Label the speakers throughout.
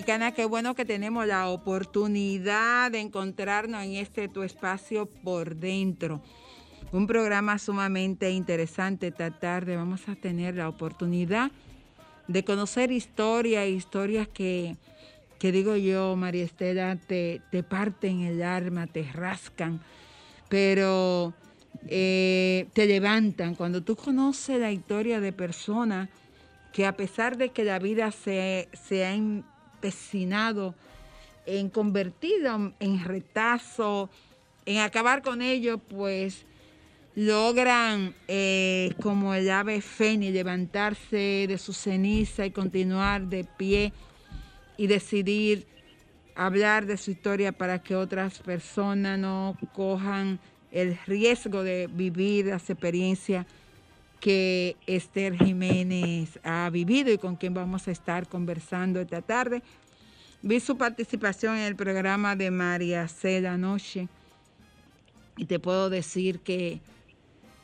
Speaker 1: Dominicana. Qué bueno que tenemos la oportunidad de encontrarnos en este tu espacio por dentro. Un programa sumamente interesante esta tarde. Vamos a tener la oportunidad de conocer historias, historias que, que digo yo, María Estela, te, te parten el alma, te rascan, pero eh, te levantan. Cuando tú conoces la historia de personas que a pesar de que la vida se, se ha empecinado en convertido en retazo, en acabar con ellos, pues logran eh, como el ave fénix levantarse de su ceniza y continuar de pie y decidir hablar de su historia para que otras personas no cojan el riesgo de vivir las experiencias que Esther Jiménez ha vivido y con quien vamos a estar conversando esta tarde. Vi su participación en el programa de María la noche y te puedo decir que,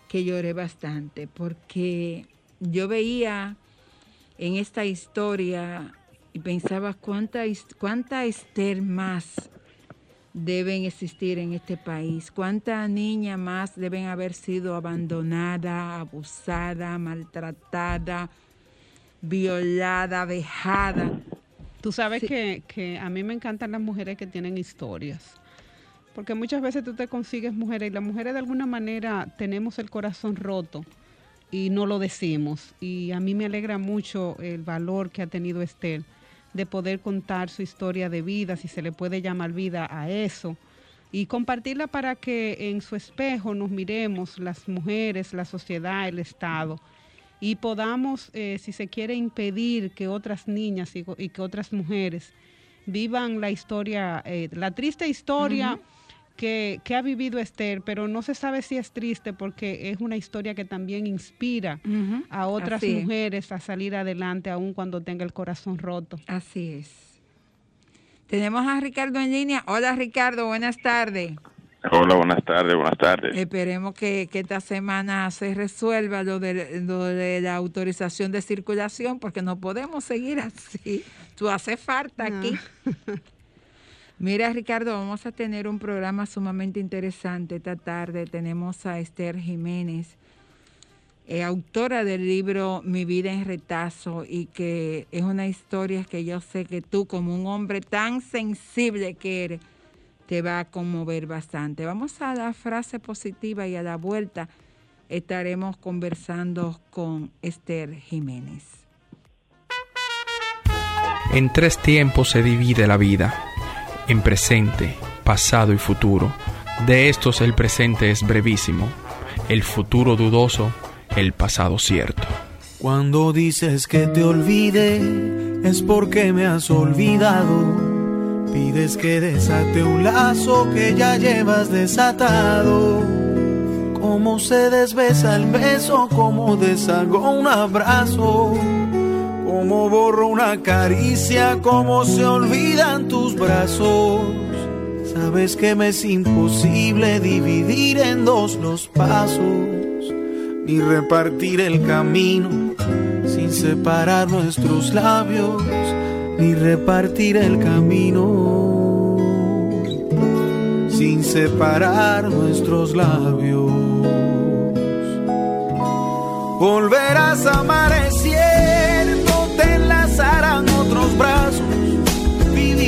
Speaker 1: que lloré bastante porque yo veía en esta historia y pensaba cuánta, cuánta Esther más deben existir en este país, cuántas niñas más deben haber sido abandonadas, abusadas, maltratadas, violadas, vejadas.
Speaker 2: Tú sabes que, que a mí me encantan las mujeres que tienen historias. Porque muchas veces tú te consigues mujeres y las mujeres de alguna manera tenemos el corazón roto y no lo decimos. Y a mí me alegra mucho el valor que ha tenido Esther de poder contar su historia de vida, si se le puede llamar vida a eso, y compartirla para que en su espejo nos miremos las mujeres, la sociedad, el Estado, y podamos, eh, si se quiere, impedir que otras niñas y, y que otras mujeres vivan la historia, eh, la triste historia que, que ha vivido Esther, pero no se sabe si es triste porque es una historia que también inspira a otras
Speaker 1: así es.
Speaker 2: mujeres a salir adelante aun cuando tenga el corazón roto.
Speaker 1: Así es. Tenemos a Ricardo en línea. Hola Ricardo, buenas tardes.
Speaker 3: Hola, buenas tardes, buenas tardes.
Speaker 1: Esperemos que, que esta semana se resuelva lo de, lo de la autorización de circulación, porque no podemos seguir así. Tú hace falta aquí. Mira, Ricardo, vamos a tener un programa sumamente interesante esta tarde. Tenemos a Esther Jiménez, eh, autora del libro Mi vida en retazo, y que es una historia que yo sé que tú, como un hombre tan sensible que eres, te va a conmover bastante. Vamos a la frase positiva y a la vuelta estaremos conversando con Esther Jiménez.
Speaker 4: En tres tiempos se divide la vida, en presente, pasado y futuro. De estos el presente es brevísimo, el futuro dudoso, el pasado cierto.
Speaker 5: Cuando dices que te olvide, es porque me has olvidado. Pides que desate un lazo que ya llevas desatado. Cómo se desbesa el beso, cómo deshago un abrazo. Cómo borro una caricia, cómo se olvidan tus brazos. Sabes que me es imposible dividir en dos los pasos, ni repartir el camino sin separar nuestros labios, ni repartir el camino sin separar nuestros labios. Volverás a amanecer,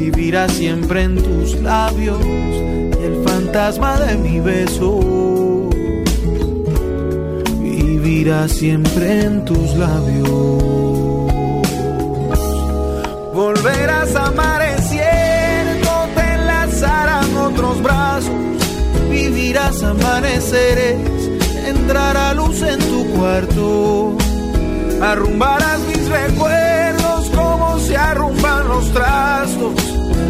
Speaker 5: vivirá siempre en tus labios. Y el fantasma de mi beso vivirá siempre en tus labios. Volverás a amanecer, no te enlazarán otros brazos. Vivirás amaneceres, entrará luz en tu cuarto. Arrumbarás mis recuerdos como se arrumban los trastos.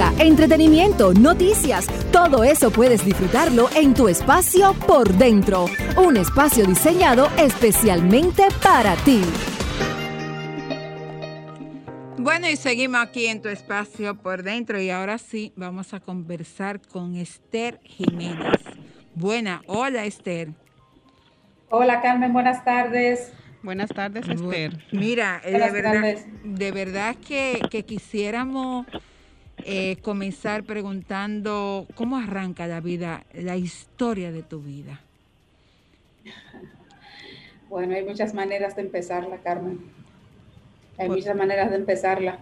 Speaker 6: Música, entretenimiento, noticias, todo eso puedes disfrutarlo en tu espacio por dentro. Un espacio diseñado especialmente para ti.
Speaker 1: Bueno, y seguimos aquí en tu espacio por dentro y ahora sí vamos a conversar con Esther Jiménez. Buena, hola Esther.
Speaker 7: Hola Carmen, buenas tardes.
Speaker 2: Buenas tardes, Esther.
Speaker 1: Mira, eh, de verdad, de verdad que, que quisiéramos eh, comenzar preguntando cómo arranca la vida, la historia de tu vida.
Speaker 7: Bueno, hay muchas maneras de empezarla, Carmen. Hay muchas maneras de empezarla.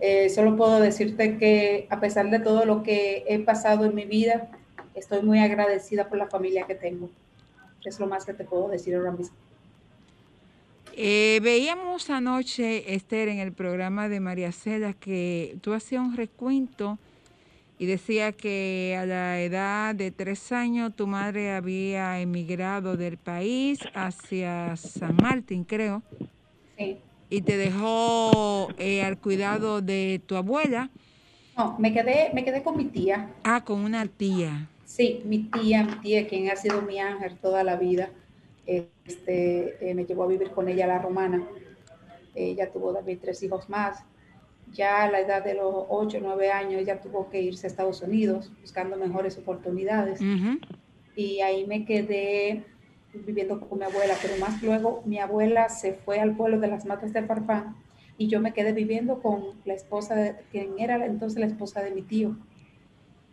Speaker 7: Eh, solo puedo decirte que a pesar de todo lo que he pasado en mi vida, estoy muy agradecida por la familia que tengo. Es lo más que te puedo decir ahora mismo.
Speaker 1: Eh, veíamos anoche, Esther, en el programa de María Cela, que tú hacías un recuento y decía que a la edad de tres años tu madre había emigrado del país hacia San Martín, creo,
Speaker 7: Sí.
Speaker 1: y te dejó eh, al cuidado de tu abuela.
Speaker 7: No, me quedé, me quedé con mi tía.
Speaker 1: Ah, con una tía.
Speaker 7: Sí, mi tía, mi tía, quien ha sido mi ángel toda la vida, este, eh, me llevó a vivir con ella la romana. Ella tuvo también tres hijos más. Ya a la edad de los 8 o 9 años, ella tuvo que irse a Estados Unidos buscando mejores oportunidades.
Speaker 1: Ujú.
Speaker 7: Y ahí me quedé viviendo con mi abuela, pero más luego mi abuela se fue al pueblo de las Matas de Farfán y yo me quedé viviendo con la esposa, de, quien era entonces la esposa de mi tío,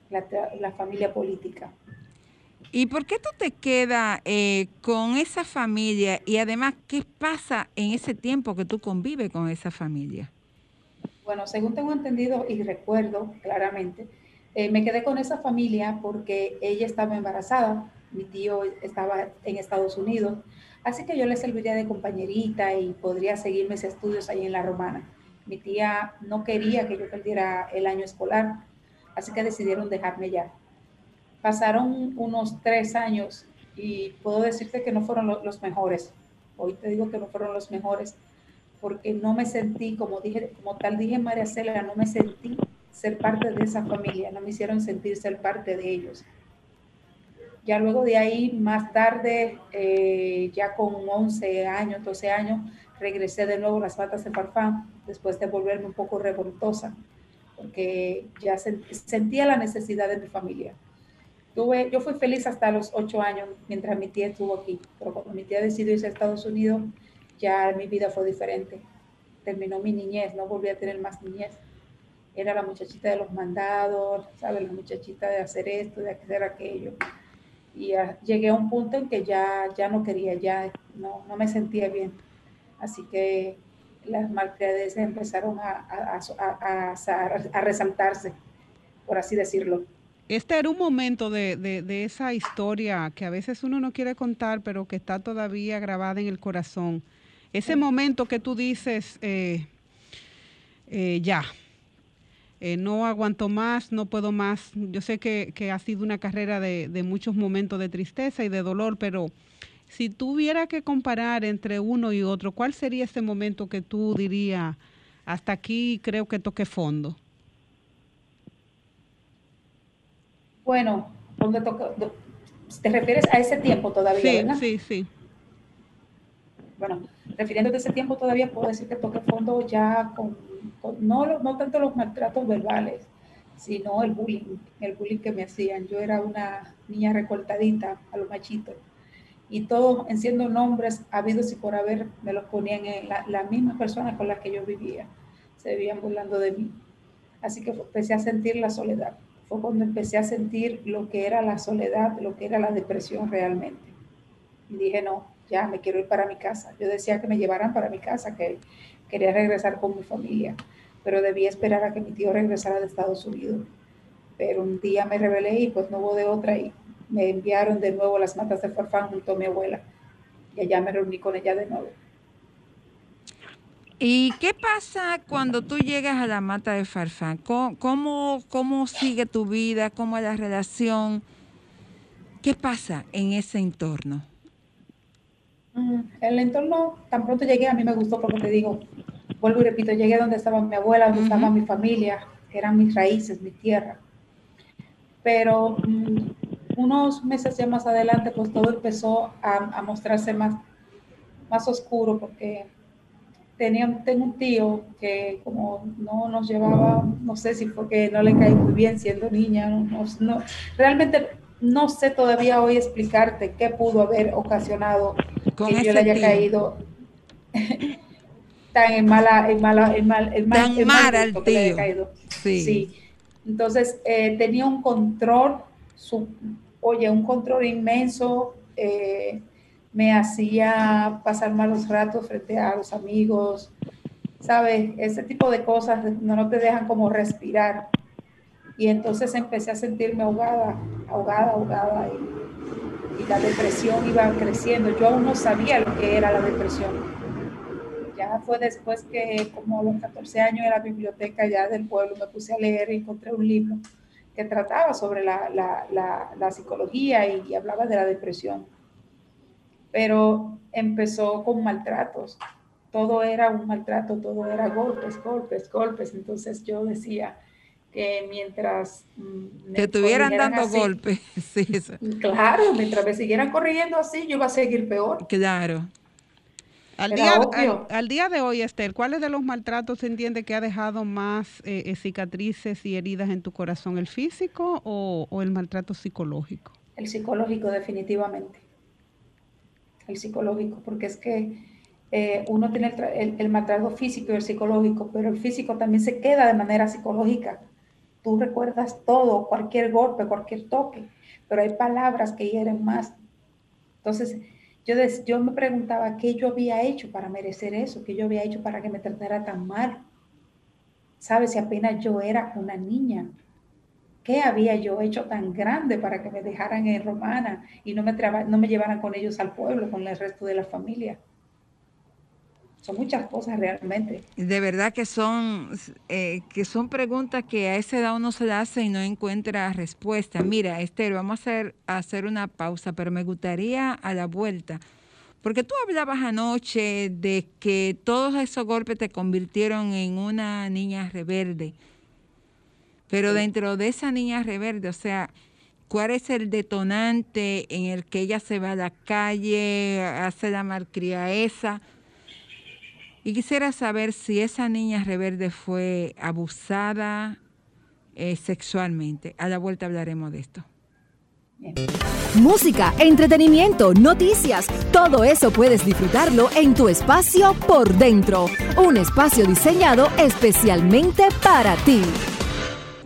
Speaker 7: la, la familia política.
Speaker 1: ¿Y por qué tú te quedas eh, con esa familia? Y además, ¿qué pasa en ese tiempo que tú convives con esa familia?
Speaker 7: Bueno, según tengo entendido y recuerdo claramente, eh, me quedé con esa familia porque ella estaba embarazada, mi tío estaba en Estados Unidos, así que yo le serviría de compañerita y podría seguir mis estudios ahí en la romana. Mi tía no quería que yo perdiera el año escolar, así que decidieron dejarme ya. Pasaron unos tres años y puedo decirte que no fueron lo- los mejores. Hoy te digo que no fueron los mejores porque no me sentí, como dije, como tal dije María Cela, no me sentí ser parte de esa familia, no me hicieron sentir ser parte de ellos. Ya luego de ahí, más tarde, eh, ya con 11 años, 12 años, regresé de nuevo a las patas de Farfán, después de volverme un poco revoltosa, porque ya sen- sentía la necesidad de mi familia. Tuve, yo fui feliz hasta los 8 años, mientras mi tía estuvo aquí, pero cuando mi tía decidió irse a Estados Unidos, ya mi vida fue diferente. Terminó mi niñez, no volví a tener más niñez. Era la muchachita de los mandados, ¿sabes? La muchachita de hacer esto, de hacer aquello. Y llegué a un punto en que ya, ya no quería, ya no, no me sentía bien. Así que las malcriadeces empezaron a, a, a resaltarse, por así decirlo.
Speaker 2: Este era un momento de, de, de, esa historia que a veces uno no quiere contar, pero que está todavía grabada en el corazón. Ese momento que tú dices, eh, eh, ya, eh, no aguanto más, no puedo más. Yo sé que, que ha sido una carrera de, de, muchos momentos de tristeza y de dolor, pero si tuviera que comparar entre uno y otro, ¿cuál sería ese momento que tú dirías, hasta aquí creo que toqué fondo?
Speaker 7: Bueno, donde toca, te refieres a ese tiempo todavía,
Speaker 2: sí,
Speaker 7: ¿verdad?
Speaker 2: Sí, sí.
Speaker 7: Bueno, refiriéndote a ese tiempo todavía puedo decir que toqué fondo ya con, con no, no tanto los maltratos verbales, sino el bullying, el bullying que me hacían. Yo era una niña recortadita a los machitos y todos, en siendo nombres habidos y por haber, me los ponían en las la mismas personas con las que yo vivía, se vivían burlando de mí. Así que empecé a sentir la soledad. Fue cuando empecé a sentir lo que era la soledad, lo que era la depresión realmente. Y dije, no, ya me quiero ir para mi casa. Yo decía que me llevaran para mi casa, que quería regresar con mi familia, pero debía esperar a que mi tío regresara de Estados Unidos. Pero un día me rebelé y pues no hubo de otra y me enviaron de nuevo las matas de Farfán junto a mi abuela. Y allá me reuní con ella de nuevo.
Speaker 1: ¿Y qué pasa cuando tú llegas a la mata de Farfán? ¿Cómo, cómo, cómo sigue tu vida? ¿Cómo es la relación? ¿Qué pasa en ese entorno?
Speaker 7: Mm, El entorno, tan pronto llegué, a mí me gustó porque te digo, vuelvo y repito, llegué donde estaba mi abuela, donde uh -huh. estaba mi familia, que eran mis raíces, mi tierra. Pero um, unos meses ya más adelante, pues todo empezó a, a mostrarse más, más oscuro porque tenía, tengo un tío que como no nos llevaba, no sé si fue que no le caí muy bien siendo niña, no, no, no realmente no sé todavía hoy explicarte qué pudo haber ocasionado
Speaker 1: Con
Speaker 7: que yo le haya
Speaker 1: tío.
Speaker 7: caído tan en mala, en mala, en mal, en mal,
Speaker 1: Tan
Speaker 7: en mal
Speaker 1: mal al
Speaker 7: gusto que le haya
Speaker 1: tío.
Speaker 7: caído.
Speaker 1: Sí.
Speaker 7: Sí. Entonces, eh, tenía un control, su- oye, un control inmenso, eh, me hacía pasar malos ratos frente a los amigos, ¿sabes? Ese tipo de cosas no, te dejan como respirar. Y entonces empecé a sentirme ahogada, ahogada, ahogada, y, la depresión iba creciendo. Yo aún no sabía lo que era la depresión. Ya fue después que, como a los 14 años, en la biblioteca ya del pueblo me puse a leer y encontré un libro que trataba sobre la, la- la- psicología y hablaba de la depresión. Pero empezó con maltratos. Todo era un maltrato, todo era golpes, golpes, golpes. Entonces yo decía que mientras... mm,
Speaker 1: Que estuvieran dando
Speaker 7: así-
Speaker 1: golpes. Sí, eso.
Speaker 7: Claro, mientras me siguieran corrigiendo así, yo iba a seguir peor.
Speaker 1: Claro.
Speaker 2: Al día, al,
Speaker 7: obvio.
Speaker 2: al día de hoy, Esther, ¿cuáles de los maltratos se entiende que ha dejado más eh, eh, cicatrices y heridas en tu corazón? ¿El físico o, o el maltrato psicológico?
Speaker 7: El psicológico, definitivamente. El psicológico, porque es que eh, uno tiene el, el maltrato físico y el psicológico, pero el físico también se queda de manera psicológica. Tú recuerdas todo, cualquier golpe, cualquier toque, pero hay palabras que hieren más. Entonces, yo, des- yo me preguntaba qué yo había hecho para merecer eso, qué yo había hecho para que me tratara tan mal. ¿Sabes? Si apenas yo era una niña. ¿Qué había yo hecho tan grande para que me dejaran en Romana y no me, no me llevaran con ellos al pueblo, con el resto de la familia? Son muchas cosas realmente.
Speaker 1: De verdad que son, eh, que son preguntas que a esa edad uno se hace y no encuentra respuesta. Mira, Esther, vamos a hacer, a hacer una pausa, pero me gustaría a la vuelta, porque tú hablabas anoche de que todos esos golpes te convirtieron en una niña rebelde. Pero dentro de esa niña rebelde, o sea, ¿cuál es el detonante en el que ella se va a la calle, hace la malcria esa? Y quisiera saber si esa niña rebelde fue abusada eh, sexualmente. A la vuelta hablaremos de esto.
Speaker 6: Música, entretenimiento, noticias, todo eso puedes disfrutarlo en tu espacio por dentro. Un espacio diseñado especialmente para ti.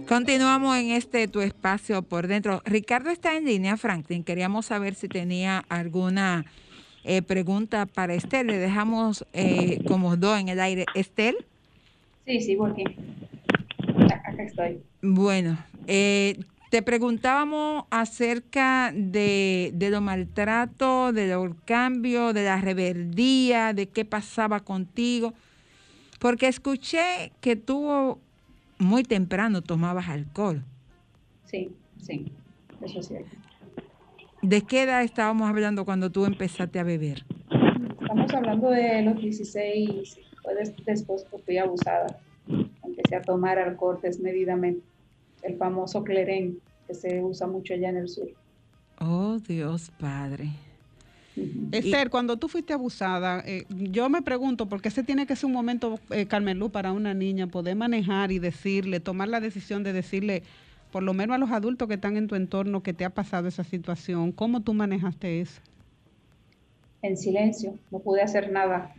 Speaker 1: Continuamos en este tu espacio por dentro. Ricardo está en línea, Franklin. Queríamos saber si tenía alguna eh, pregunta para Esther. Le dejamos eh, como dos en el aire. Esther.
Speaker 7: Sí, sí, porque acá estoy.
Speaker 1: Bueno, eh, te preguntábamos acerca de, de los maltratos, de los cambios, de la rebeldía, de qué pasaba contigo, porque escuché que tú muy temprano tomabas alcohol.
Speaker 7: Sí, sí, eso es cierto.
Speaker 1: ¿De qué edad estábamos hablando cuando tú empezaste a beber?
Speaker 7: Estamos hablando de los 16, fue des- después fui abusada. Empecé a tomar alcohol desmedidamente, el famoso clerén que se usa mucho allá en el sur.
Speaker 1: Oh, Dios Padre.
Speaker 2: Esther, cuando tú fuiste abusada, eh, yo me pregunto, porque ese tiene que ser un momento, eh, Carmelú, para una niña, poder manejar y decirle, tomar la decisión de decirle, por lo menos a los adultos que están en tu entorno, que te ha pasado esa situación, ¿cómo tú manejaste eso?
Speaker 7: En silencio, no pude hacer nada.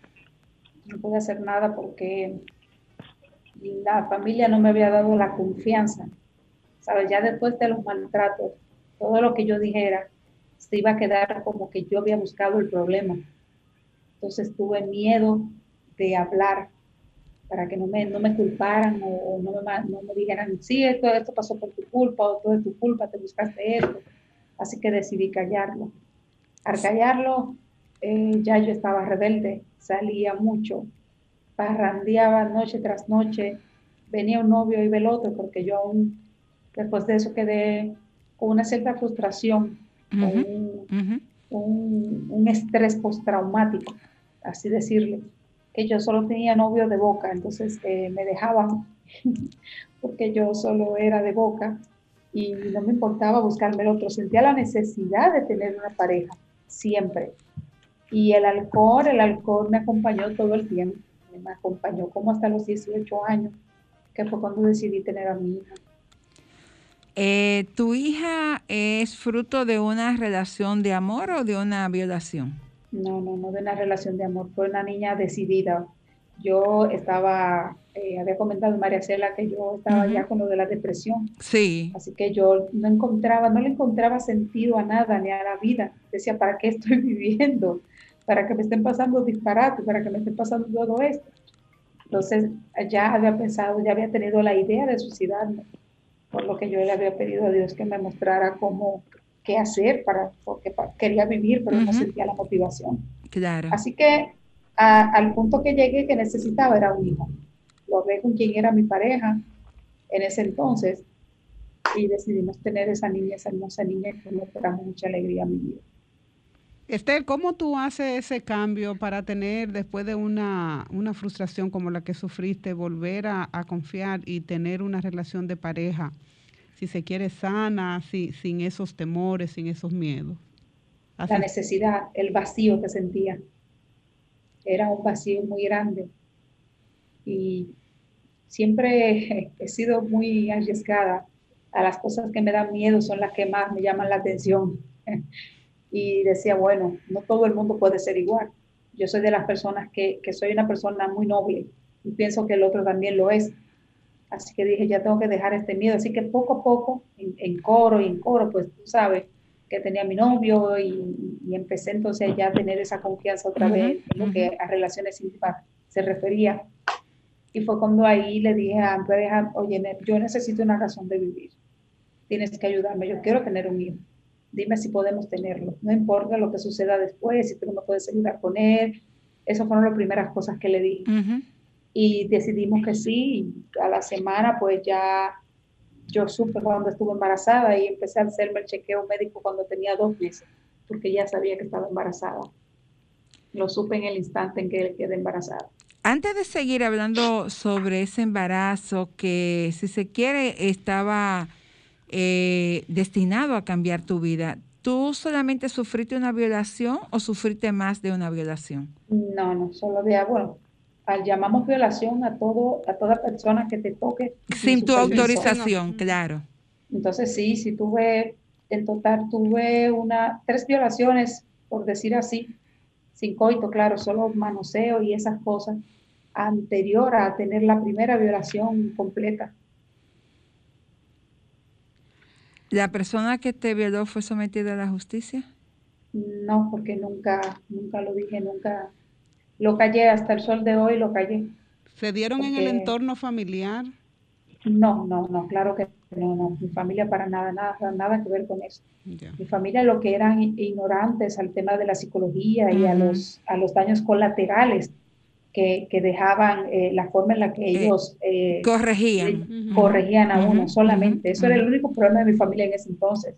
Speaker 7: No pude hacer nada porque la familia no me había dado la confianza. ¿Sabes? Ya después de los maltratos, todo lo que yo dijera se iba a quedar como que yo había buscado el problema. Entonces tuve miedo de hablar para que no me, no me culparan o, o no, me, no me dijeran, sí, esto, esto pasó por tu culpa o todo es tu culpa, te buscaste esto. Así que decidí callarlo. Al callarlo, eh, ya yo estaba rebelde, salía mucho, parrandeaba noche tras noche, venía un novio y el otro, porque yo aún, después de eso quedé con una cierta frustración, un, un, un estrés postraumático, así decirle, que yo solo tenía novio de boca, entonces eh, me dejaban porque yo solo era de boca y no me importaba buscarme el otro, sentía la necesidad de tener una pareja, siempre. Y el alcohol, el alcohol me acompañó todo el tiempo, me acompañó como hasta los 18 años, que fue cuando decidí tener a mi hija.
Speaker 1: Eh, ¿Tu hija es fruto de una relación de amor o de una violación?
Speaker 7: No, no, no de una relación de amor. Fue una niña decidida. Yo estaba, eh, había comentado María Cela que yo estaba ya con lo de la depresión.
Speaker 1: Sí.
Speaker 7: Así que yo no encontraba, no le encontraba sentido a nada ni a la vida. Decía, ¿para qué estoy viviendo? ¿Para que me estén pasando disparates? ¿Para que me estén pasando todo esto? Entonces ya había pensado, ya había tenido la idea de suicidarme por lo que yo le había pedido a Dios que me mostrara cómo, qué hacer, para, porque quería vivir, pero no sentía la motivación.
Speaker 1: Claro.
Speaker 7: Así que al punto que llegué que necesitaba era un hijo. Lo hablé con quien era mi pareja en ese entonces y decidimos tener esa niña, esa hermosa niña que me trajo mucha alegría a mi vida.
Speaker 2: Esther, ¿cómo tú haces ese cambio para tener, después de una, una frustración como la que sufriste, volver a, confiar y tener una relación de pareja si se quiere sana, si, sin esos temores, sin esos miedos.
Speaker 7: La necesidad, el vacío que sentía. Era un vacío muy grande. Y siempre he sido muy arriesgada. A las cosas que me dan miedo son las que más me llaman la atención. Y decía, bueno, no todo el mundo puede ser igual. Yo soy de las personas que, que soy una persona muy noble y pienso que el otro también lo es. Así que dije, ya tengo que dejar este miedo. Así que poco a poco, en, en coro y en coro, pues tú sabes que tenía mi novio y, y, empecé entonces ya a tener esa confianza otra vez en lo que a relaciones íntimas se refería. Y fue cuando ahí le dije a pareja, oye, yo necesito una razón de vivir. Tienes que ayudarme, yo quiero tener un hijo. Dime si podemos tenerlo. No importa lo que suceda después, si tú no me puedes ayudar con él. Esas fueron las primeras cosas que le dije. Uh -huh y decidimos que sí. A la semana, pues ya yo supe cuando estuve embarazada y empecé a hacerme el chequeo médico cuando tenía dos meses, porque ya sabía que estaba embarazada. Lo supe en el instante en que quedé embarazada.
Speaker 1: Antes de seguir hablando sobre ese embarazo que, si se quiere, estaba eh, destinado a cambiar tu vida, ¿tú solamente sufriste una violación o sufriste más de una violación?
Speaker 7: No, no, solo había, bueno, llamamos violación a todo a toda persona que te toque
Speaker 1: sin tu autorización, claro.
Speaker 7: Entonces sí, sí tuve en total tuve una tres violaciones por decir así, sin coito, claro, solo manoseo y esas cosas anterior a tener la primera violación completa.
Speaker 1: ¿La persona que te violó fue sometida a la justicia?
Speaker 7: No, porque nunca nunca lo dije, nunca lo callé hasta el sol de hoy, lo callé.
Speaker 2: ¿Se dieron en el entorno familiar?
Speaker 7: No, no, no, claro que no, no. Mi familia para nada, nada, nada que ver con eso. Yeah. Mi familia lo que eran ignorantes al tema de la psicología y uh -huh. a, los, a los daños colaterales que, que dejaban eh, la forma en la que ellos
Speaker 1: eh, corregían,
Speaker 7: eh, corregían a uno solamente. Eso era el único problema de mi familia en ese entonces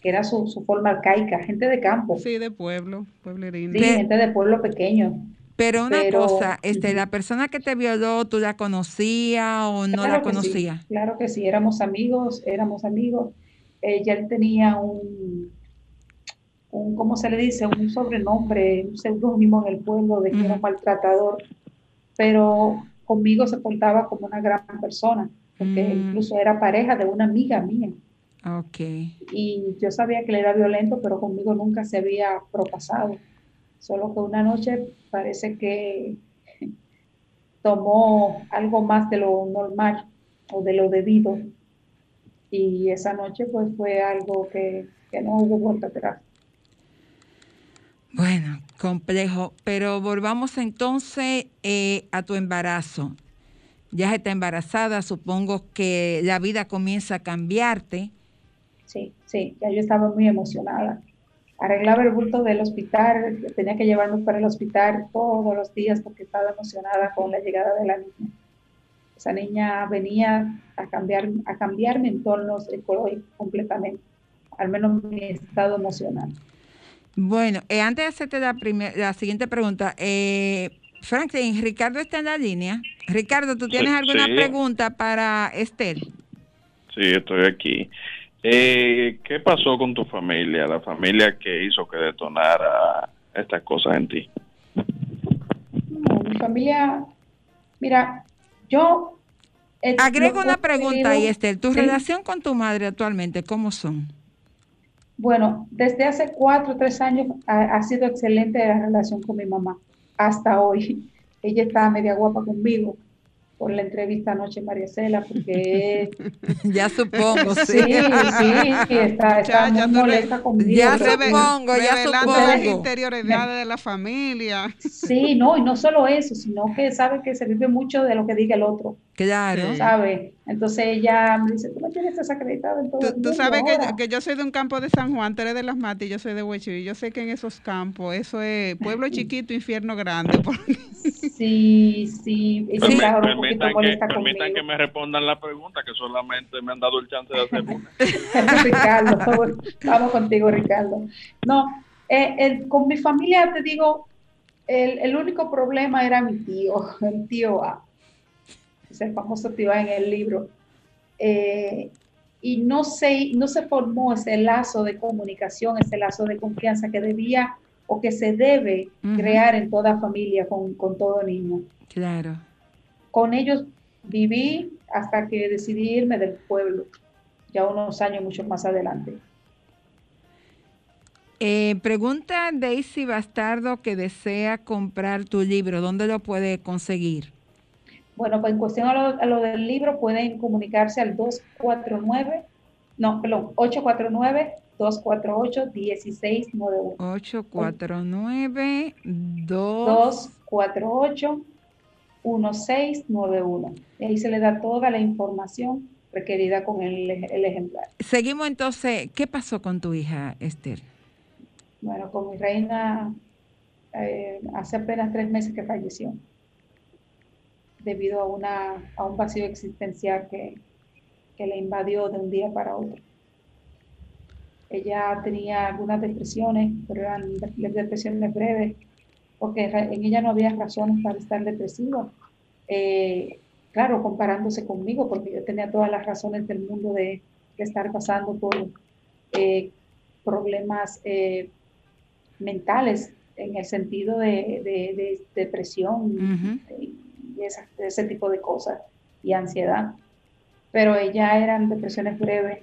Speaker 7: que era su, su forma arcaica, gente de campo.
Speaker 2: Sí, de pueblo, pueblerino.
Speaker 7: Sí, gente de pueblo pequeño.
Speaker 1: Pero una Pero, cosa, este, la persona que te violó, ¿tú la conocías o no
Speaker 7: claro
Speaker 1: la conocías?
Speaker 7: Sí, claro que sí, éramos amigos, éramos amigos. Ella tenía un, un, ¿cómo se le dice? Un sobrenombre, un seudónimo en el pueblo de que era un maltratador. Pero conmigo se portaba como una gran persona, porque -huh. incluso era pareja de una amiga mía.
Speaker 1: Okay.
Speaker 7: Y yo sabía que él era violento, pero conmigo nunca se había propasado. Solo que una noche parece que tomó algo más de lo normal o de lo debido. Y esa noche pues fue algo que, que no hubo vuelta atrás.
Speaker 1: Bueno, complejo, pero volvamos entonces eh, a tu embarazo. Ya está embarazada, supongo que la vida comienza a cambiarte.
Speaker 7: Sí, sí, ya yo estaba muy emocionada arreglaba el bulto del hospital, tenía que llevarnos para el hospital todos los días porque estaba emocionada con la llegada de la niña. Esa niña venía a cambiar, a cambiar mi entorno ecológico completamente, al menos mi estado emocional.
Speaker 1: Bueno, eh, antes de hacerte la, primer, la siguiente pregunta, eh, Franklin, Ricardo está en la línea. Ricardo, ¿tú tienes alguna
Speaker 3: sí.
Speaker 1: pregunta para Esther?
Speaker 3: Sí, estoy aquí. Eh, ¿Qué pasó con tu familia, la familia que hizo que detonara estas cosas en ti?
Speaker 7: No, mi familia, mira, yo Eh,
Speaker 1: Agrego una pregunta Esther. ¿Tu
Speaker 7: sí.
Speaker 1: relación con tu madre actualmente, cómo son?
Speaker 7: Bueno, desde hace cuatro o tres años ha, ha sido excelente la relación con mi mamá, hasta hoy. Ella está media guapa conmigo por la entrevista anoche María Cela, porque
Speaker 1: ya supongo,
Speaker 7: sí, sí, está, está muy molesta conmigo.
Speaker 1: ya supongo, ya
Speaker 2: Revelando las
Speaker 1: supongo.
Speaker 2: interioridades de la familia.
Speaker 7: Sí, no, y no solo eso, sino que sabe que se vive mucho de lo que diga el otro,
Speaker 1: Claro.
Speaker 7: ¿sabe? Entonces ella me dice, tú me tienes desacreditado en todo el
Speaker 2: Tú
Speaker 7: mundo
Speaker 2: sabes que
Speaker 7: ahora".
Speaker 2: yo, que yo soy de un campo de San Juan, tú eres de las matas y yo soy de Huechuy. Yo sé que en esos campos eso es pueblo chiquito, infierno grande. porque-
Speaker 7: Sí, sí, poquito
Speaker 3: permitan que, permitan que me respondan la pregunta, que solamente me han dado el chance de hacer una.
Speaker 7: Ricardo, vamos contigo, Ricardo. No, eh, el- con mi familia te digo, el, el único problema era mi tío, el tío A, es el famoso tío A en el libro. Eh, y no se, no se formó ese lazo de comunicación, ese lazo de confianza que debía o que se debe crear en toda familia con, con todo niño.
Speaker 1: Claro.
Speaker 7: Con ellos viví hasta que decidí irme del pueblo, ya unos años mucho más adelante.
Speaker 1: Eh, pregunta Daisy Bastardo que desea comprar tu libro. ¿Dónde lo puede conseguir?
Speaker 7: Bueno, pues en cuestión a lo, a lo del libro, pueden comunicarse al 249, no, perdón, 849-248-1691.
Speaker 1: 849 2
Speaker 7: 248-1691. Y ahí se le da toda la información requerida con el, el ejemplar.
Speaker 1: Seguimos entonces. ¿Qué pasó con tu hija, Esther?
Speaker 7: Bueno, con mi reina, eh, hace apenas tres meses que falleció, debido a, una, a un vacío existencial que, que le invadió de un día para otro. Ella tenía algunas depresiones, pero eran de- depresiones breves, porque en ella no había razones para estar depresiva. Eh, claro, comparándose conmigo, porque yo tenía todas las razones del mundo de, de estar pasando por eh, problemas eh, mentales en el sentido de, de- de depresión y esa- ese tipo de cosas y ansiedad. Pero ella eran depresiones breves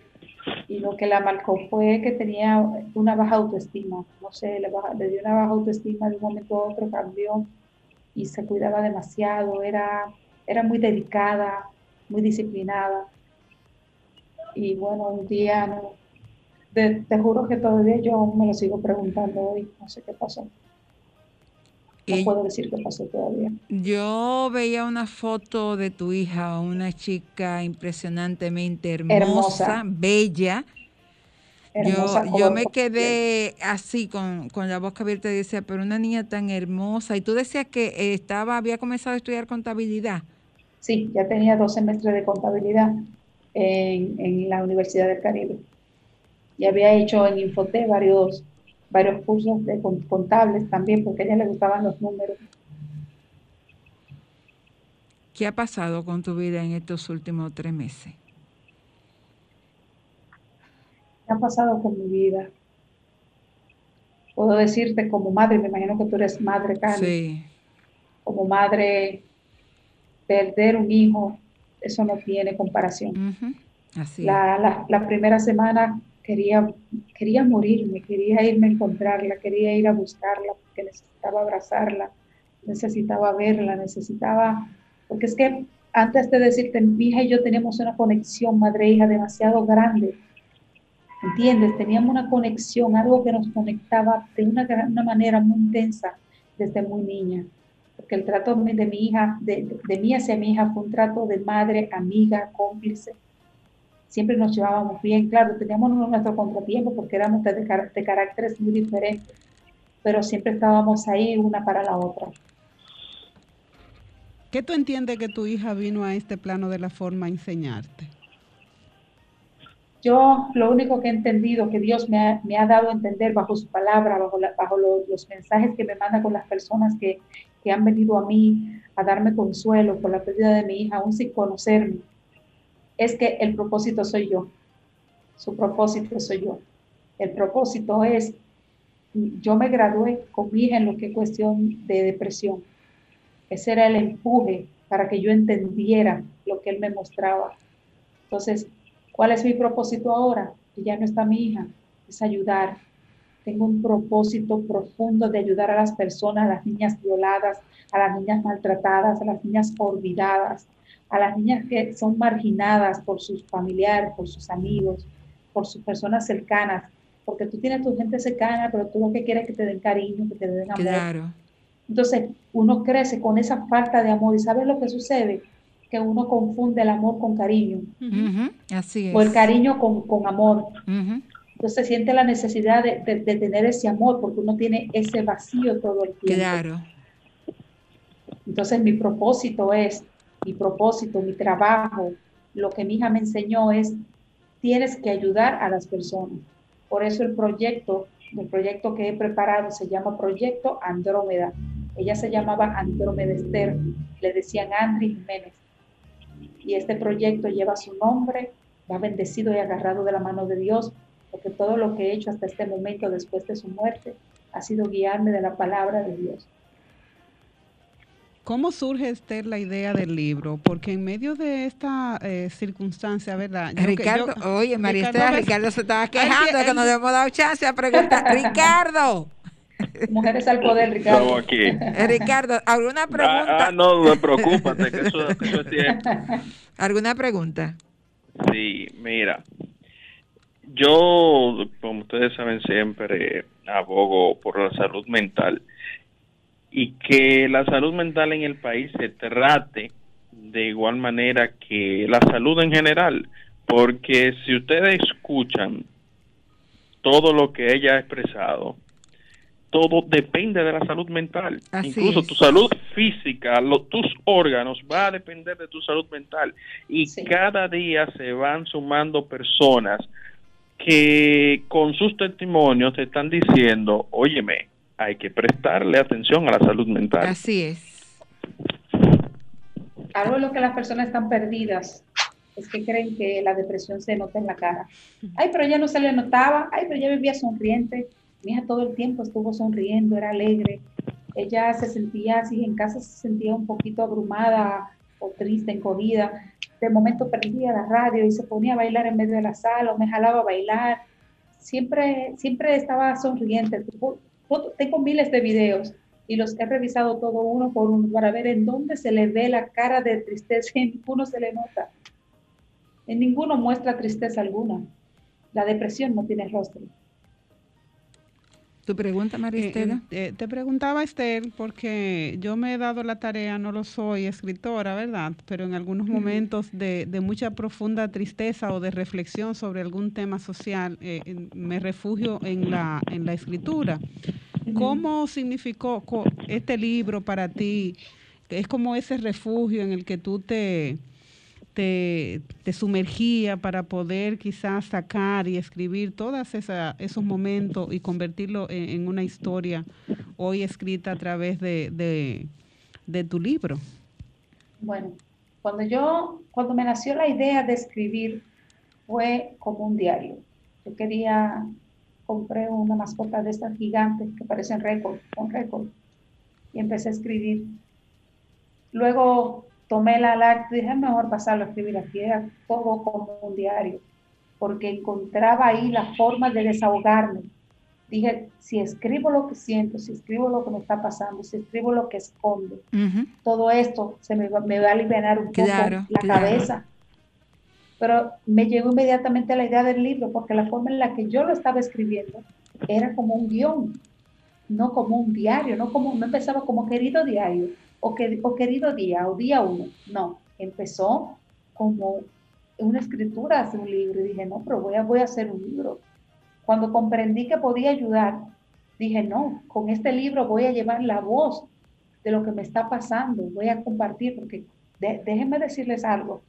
Speaker 7: y lo que la marcó fue que tenía una baja autoestima. No sé, le, baja- le dio una baja autoestima de un momento a otro, cambió y se cuidaba demasiado, era, era muy dedicada, muy disciplinada. Y bueno, un día, no, te, te juro que todavía yo me lo sigo preguntando hoy, no sé qué pasó. No puedo decir qué pasó todavía.
Speaker 1: Yo veía una foto de tu hija, una chica impresionantemente hermosa,
Speaker 7: Hermosa.
Speaker 1: bella.
Speaker 7: Hermosa,
Speaker 1: yo, yo me quedé así con, con la boca abierta y decía, pero una niña tan hermosa. Y tú decías que estaba, había comenzado a estudiar contabilidad.
Speaker 7: Sí, ya tenía dos semestres de contabilidad en, en la Universidad del Caribe. Y había hecho en Infoté varios, varios cursos de con- contables también, porque a ella le gustaban los números.
Speaker 1: ¿Qué ha pasado con tu vida en estos últimos tres meses?
Speaker 7: ¿Qué ha pasado con mi vida? Puedo decirte como madre, me imagino que tú eres madre, Cani.
Speaker 1: Sí.
Speaker 7: Como madre, perder un hijo, eso no tiene comparación.
Speaker 1: Así.
Speaker 7: La, la, la primera semana quería, quería morirme, quería irme a encontrarla, quería ir a buscarla, porque necesitaba abrazarla, necesitaba verla, necesitaba, porque es que antes de decirte, mi hija y yo teníamos una conexión madre-hija demasiado grande, ¿entiendes? Teníamos una conexión, algo que nos conectaba de una, una manera muy intensa desde muy niña, porque el trato de mi hija, de, de mí hacia mi hija fue un trato de madre, amiga, cómplice, siempre nos llevábamos bien, claro, teníamos nuestro contratiempo porque éramos de, de car- de caracteres muy diferentes, pero siempre estábamos ahí una para la otra.
Speaker 2: ¿Qué tú entiendes que tu hija vino a este plano de la forma a enseñarte?
Speaker 7: Yo lo único que he entendido, que Dios me ha, me ha dado a entender bajo su palabra, bajo, la- bajo lo- los mensajes que me manda con las personas que, que han venido a mí a darme consuelo por la pérdida de mi hija, aún sin conocerme, es que el propósito soy yo. Su propósito soy yo. El propósito es, yo me gradué con mi hija en lo que es cuestión de depresión. Ese era el empuje para que yo entendiera lo que él me mostraba. Entonces, ¿cuál es mi propósito ahora? Que ya no está mi hija, es ayudar. Tengo un propósito profundo de ayudar a las personas, a las niñas violadas, a las niñas maltratadas, a las niñas olvidadas, a las niñas que son marginadas por sus familiares, por sus amigos, por sus personas cercanas, porque tú tienes tu gente cercana, pero tú lo que quieres es que te den cariño, que te den amor.
Speaker 1: Claro.
Speaker 7: Entonces, uno crece con esa falta de amor y ¿sabes lo que sucede? Que uno confunde el amor con cariño
Speaker 1: Así es.
Speaker 7: o el cariño con, con amor. Entonces siente la necesidad de, de- de tener ese amor porque uno tiene ese vacío todo el tiempo.
Speaker 1: Claro.
Speaker 7: Entonces mi propósito es, mi propósito, mi trabajo, lo que mi hija me enseñó es, tienes que ayudar a las personas. Por eso el proyecto, el proyecto que he preparado se llama Proyecto Andrómeda. Ella se llamaba Andrómeda Esther, le decían Andri Jiménez. Y este proyecto lleva su nombre, va bendecido y agarrado de la mano de Dios, porque todo lo que he hecho hasta este momento después de su muerte ha sido guiarme de la palabra de Dios.
Speaker 2: ¿Cómo surge, Esther, la idea del libro? Porque en medio de esta eh, circunstancia, ¿verdad? Yo
Speaker 1: Ricardo,
Speaker 2: yo-
Speaker 1: oye, María
Speaker 2: Ricardo ves-
Speaker 1: Ricardo se estaba quejando de que
Speaker 2: él-
Speaker 1: no le hemos dado chance a preguntar. Ricardo,
Speaker 7: Mujeres al poder, Ricardo.
Speaker 3: Estamos aquí.
Speaker 1: eh, Ricardo, ¿alguna pregunta?
Speaker 3: Ah, ah, no, no preocúpate, que eso, eso es tiempo.
Speaker 1: ¿Alguna pregunta?
Speaker 3: Sí, mira, yo, como ustedes saben, siempre abogo por la salud mental y que la salud mental en el país se trate de igual manera que la salud en general, porque si ustedes escuchan todo lo que ella ha expresado, todo depende de la salud mental.
Speaker 1: Así
Speaker 3: Incluso
Speaker 1: es.
Speaker 3: tu salud física, lo- tus órganos, va a depender de tu salud mental. Y
Speaker 7: Sí.
Speaker 3: cada día se van sumando personas que con sus testimonios te están diciendo, óyeme, hay que prestarle atención a la salud mental.
Speaker 1: Así es.
Speaker 7: Algo en lo que las personas están perdidas es que creen que la depresión se nota en la cara. Ay, pero ella no se le notaba. Ay, pero ella vivía sonriente. Mi hija todo el tiempo estuvo sonriendo, era alegre. Ella se sentía así, en casa se sentía un poquito abrumada o triste, encogida. De momento prendía la radio y se ponía a bailar en medio de la sala o me jalaba a bailar. Siempre, siempre estaba sonriente. Tengo miles de videos y los he revisado todo uno por uno para ver en dónde se le ve la cara de tristeza y en ninguno se le nota. En ninguno muestra tristeza alguna. La depresión no tiene rostro.
Speaker 1: ¿Tu pregunta, María
Speaker 2: Eh,
Speaker 1: Estela?
Speaker 2: eh, te preguntaba, Esther, porque yo me he dado la tarea, no lo soy escritora, ¿verdad? Pero en algunos momentos de, de mucha profunda tristeza o de reflexión sobre algún tema social, eh, me refugio en la, en la escritura. ¿Cómo significó este libro para ti? Es como ese refugio en el que tú te, te, te sumergía para poder quizás sacar y escribir todos esos momentos y convertirlo en, en una historia hoy escrita a través de, de, de tu libro.
Speaker 7: Bueno, cuando yo, cuando me nació la idea de escribir, fue como un diario. Yo quería, compré una mascota de estas gigantes que parecen récord, un récord, y empecé a escribir. Luego tomé la láctea y dije, mejor pasarlo a escribir aquí, era todo como un diario, porque encontraba ahí la forma de desahogarme. Dije, si escribo lo que siento, si escribo lo que me está pasando, si escribo lo que escondo, todo esto se me va, me va a aliviar un poco la
Speaker 1: claro.
Speaker 7: cabeza. Pero me llegó inmediatamente la idea del libro, porque la forma en la que yo lo estaba escribiendo era como un guion, no como un diario, no como, no empezaba como querido diario, o, que, o querido día, o día uno. No, empezó como una escritura de un libro. Y dije, no, pero voy a, voy a hacer un libro. Cuando comprendí que podía ayudar, dije, no, con este libro voy a llevar la voz de lo que me está pasando, voy a compartir, porque de- déjenme decirles algo,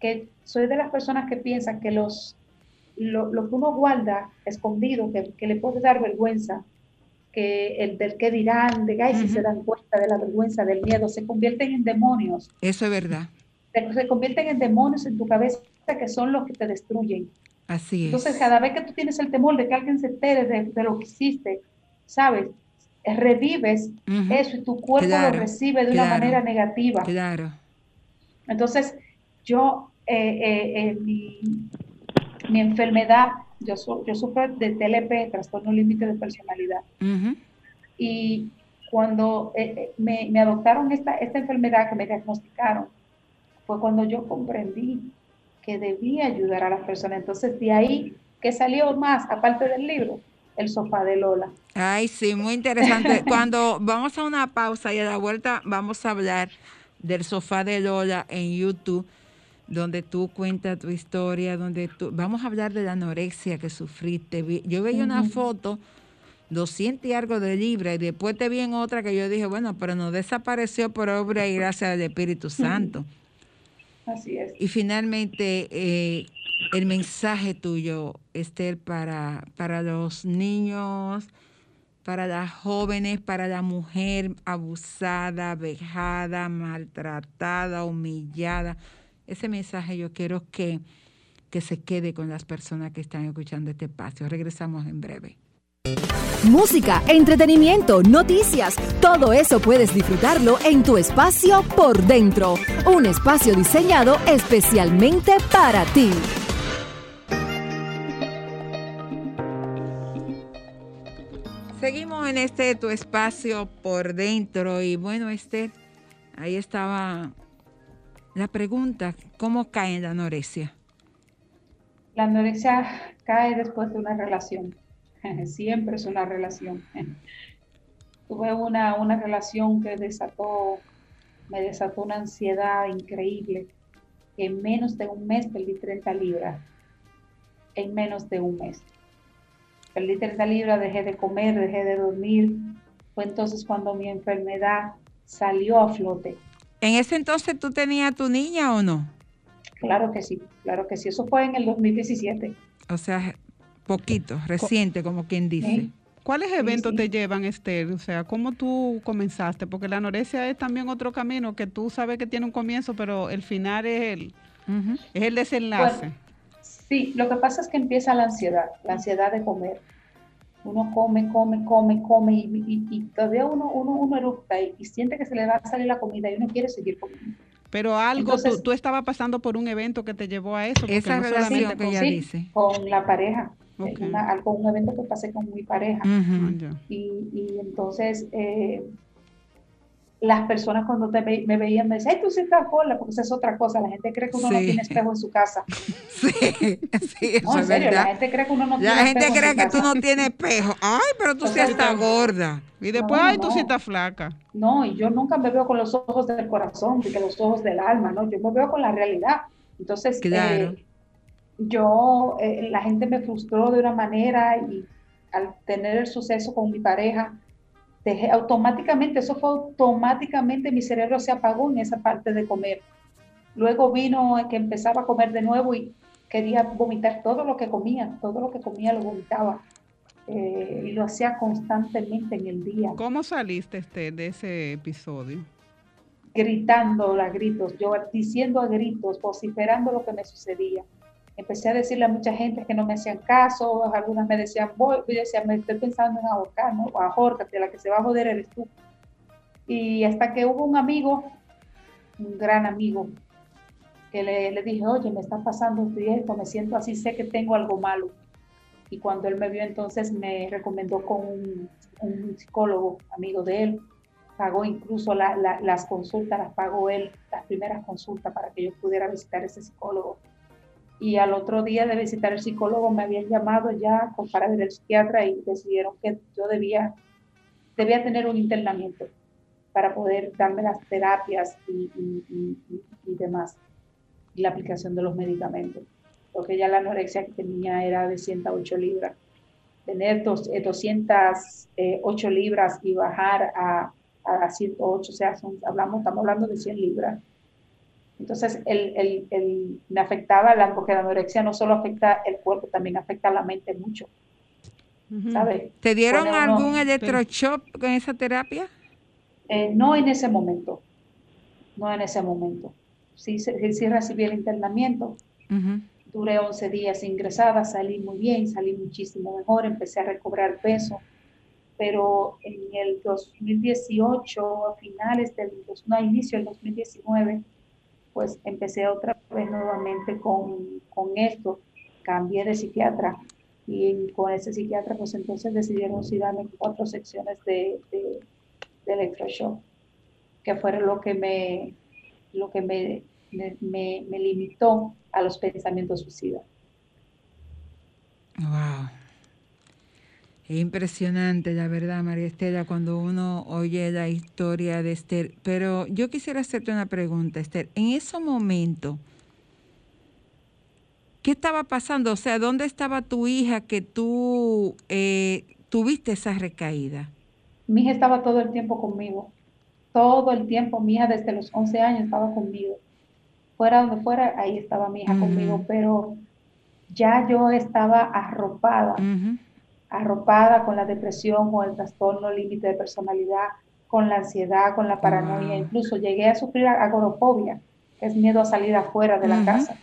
Speaker 7: que soy de las personas que piensan que los, lo, lo que uno guarda escondido, que, que le puede dar vergüenza, que el del que dirán, de ay, si
Speaker 1: Ujú.
Speaker 7: se dan cuenta de la vergüenza, del miedo, se convierten en demonios,
Speaker 1: Eso es verdad.
Speaker 7: se, se convierten en demonios en tu cabeza que son los que te destruyen.
Speaker 1: Así es.
Speaker 7: Entonces, cada vez que tú tienes el temor de que alguien se entere de, de lo que hiciste, ¿sabes? Eh, Revives
Speaker 1: Ujú.
Speaker 7: eso y tu cuerpo
Speaker 1: Claro,
Speaker 7: lo recibe de una
Speaker 1: claro.
Speaker 7: manera negativa.
Speaker 1: Claro.
Speaker 7: Entonces, yo, eh, eh, eh, mi, mi enfermedad, yo, su- yo sufro de TLP, trastorno límite de personalidad.
Speaker 1: Ujú.
Speaker 7: Y cuando eh, eh, me, me adoptaron esta, esta enfermedad que me diagnosticaron, fue cuando yo comprendí que debía ayudar a las personas. Entonces, de ahí que salió más, aparte del libro, el sofá de Lola.
Speaker 1: Ay, sí, muy interesante. Cuando vamos a una pausa y a la vuelta vamos a hablar del sofá de Lola en YouTube, donde tú cuentas tu historia, donde tú... Vamos a hablar de la anorexia que sufriste. Yo veía una foto, 200 y algo de libra, y después te vi en otra que yo dije, bueno, pero no desapareció por obra y gracia del Espíritu Santo.
Speaker 7: Así es.
Speaker 1: Y finalmente, eh, el mensaje tuyo, Esther, para, para los niños, para las jóvenes, para la mujer abusada, vejada, maltratada, humillada. Ese mensaje yo quiero que, que se quede con las personas que están escuchando este espacio. Regresamos en breve.
Speaker 6: Música, entretenimiento, noticias, todo eso puedes disfrutarlo en tu espacio por dentro. Un espacio diseñado especialmente para ti.
Speaker 1: Seguimos en este tu espacio por dentro y bueno, Esther, ahí estaba la pregunta, ¿cómo cae la anorexia?
Speaker 7: La anorexia cae después de una relación. Siempre es una relación. Tuve una, una relación que desató, me desató una ansiedad increíble. En menos de un mes perdí 30 libras. En menos de un mes. Perdí 30 libras, dejé de comer, dejé de dormir. Fue entonces cuando mi enfermedad salió a flote.
Speaker 1: ¿En ese entonces tú tenías a tu niña o no?
Speaker 7: Claro que sí, claro que sí. Eso fue en el 2017.
Speaker 1: O sea, poquito, reciente, como quien dice.
Speaker 7: Sí.
Speaker 2: ¿Cuáles eventos
Speaker 7: sí.
Speaker 2: te llevan, Esther? O sea, ¿cómo tú comenzaste? Porque la anorexia es también otro camino que tú sabes que tiene un comienzo, pero el final es el, es el desenlace.
Speaker 7: Bueno, Sí, lo que pasa es que empieza la ansiedad, la ansiedad de comer. Uno come, come, come, come y, y- y todavía uno, uno, uno eructa y, y siente que se le va a salir la comida y uno quiere seguir comiendo.
Speaker 2: pero algo,
Speaker 7: entonces-
Speaker 2: tú, tú estabas pasando por un evento que te llevó a eso.
Speaker 1: Esa
Speaker 2: no
Speaker 1: relación que
Speaker 2: con-
Speaker 1: ella
Speaker 7: Sí,
Speaker 1: dice.
Speaker 7: Con la pareja,
Speaker 2: Ok.
Speaker 7: en una- algo, un evento que pasé con mi pareja.
Speaker 2: Ah.
Speaker 7: Y, y entonces eh, las personas cuando te ve- me veían me decían, ay, tú sí estás gorda, porque esa es otra cosa. La gente cree que uno no
Speaker 1: Sí.
Speaker 7: tiene espejo en su casa.
Speaker 1: Sí, sí, eso
Speaker 7: No, en
Speaker 1: es
Speaker 7: serio, la
Speaker 1: verdad.
Speaker 7: gente cree que uno no
Speaker 1: La
Speaker 7: tiene
Speaker 1: gente cree que tú
Speaker 7: casa.
Speaker 1: no tienes espejo. Ay, pero tú sí estás gorda.
Speaker 2: Y después,
Speaker 7: No,
Speaker 2: ay, tú sí
Speaker 7: no.
Speaker 2: estás flaca.
Speaker 7: No, y yo nunca me veo con los ojos del corazón, que los ojos del alma, ¿no? Yo me veo con la realidad. Entonces,
Speaker 1: Claro.
Speaker 7: eh, yo, eh, la gente me frustró de una manera y al tener el suceso con mi pareja, dejé automáticamente, eso fue automáticamente, mi cerebro se apagó en esa parte de comer. Luego vino que empezaba a comer de nuevo y quería vomitar todo lo que comía, todo lo que comía lo vomitaba. Eh, y lo hacía constantemente en el día.
Speaker 2: ¿Cómo saliste, Esther, de ese episodio?
Speaker 7: gritando a gritos, yo diciendo a gritos, vociferando lo que me sucedía. Empecé a decirle a mucha gente que no me hacían caso, algunas me decían, voy, yo decía, me estoy pensando en ahorcar, ¿no? Ahórcate, la que se va a joder eres tú. Y hasta que hubo un amigo, un gran amigo, que le, le dije, oye, me está pasando esto y esto, me siento así, sé que tengo algo malo. Y cuando él me vio, entonces me recomendó con un, un psicólogo, amigo de él, pagó incluso la- la- las consultas, las pagó él, las primeras consultas para que yo pudiera visitar ese psicólogo. Y al otro día de visitar el psicólogo me habían llamado ya para ver el psiquiatra y decidieron que yo debía, debía tener un internamiento para poder darme las terapias y, y- y- y- demás, y la aplicación de los medicamentos. Porque ya la anorexia que tenía era de 108 libras. Tener dos, eh, 208 libras y bajar a, a 108, o sea, son- hablamos, estamos hablando de 100 libras. Entonces, el, el- el- me afectaba, la, porque la anorexia no solo afecta el cuerpo, también afecta la mente mucho. ¿sabes?
Speaker 1: ¿Te dieron
Speaker 7: uno-
Speaker 1: algún electroshock con esa terapia?
Speaker 7: Eh, no en ese momento, no en ese momento. Sí, sí recibí el internamiento, duré 11 días ingresada, salí muy bien, salí muchísimo mejor, empecé a recobrar peso, pero en el 2018, a finales del, dos- no, a inicio del 2019, pues empecé otra vez nuevamente con, con esto, cambié de psiquiatra y con ese psiquiatra pues entonces decidieron sí darme cuatro secciones de, electroshock, que fueron lo que me, lo que me, me- me limitó a los pensamientos suicidas.
Speaker 1: Wow. Es impresionante, la verdad, María Estela, cuando uno oye la historia de Esther. Pero yo quisiera hacerte una pregunta, Esther. En ese momento, ¿qué estaba pasando? O sea, ¿dónde estaba tu hija que tú eh, tuviste esa recaída?
Speaker 7: Mi hija estaba todo el tiempo conmigo, todo el tiempo, mi hija desde los 11 años estaba conmigo. Fuera donde fuera, ahí estaba mi hija conmigo, pero ya yo estaba arropada. Arropada con la depresión, con el trastorno límite de personalidad, con la ansiedad, con la paranoia,
Speaker 1: Wow.
Speaker 7: incluso llegué a sufrir agorafobia, que es miedo a salir afuera de la casa.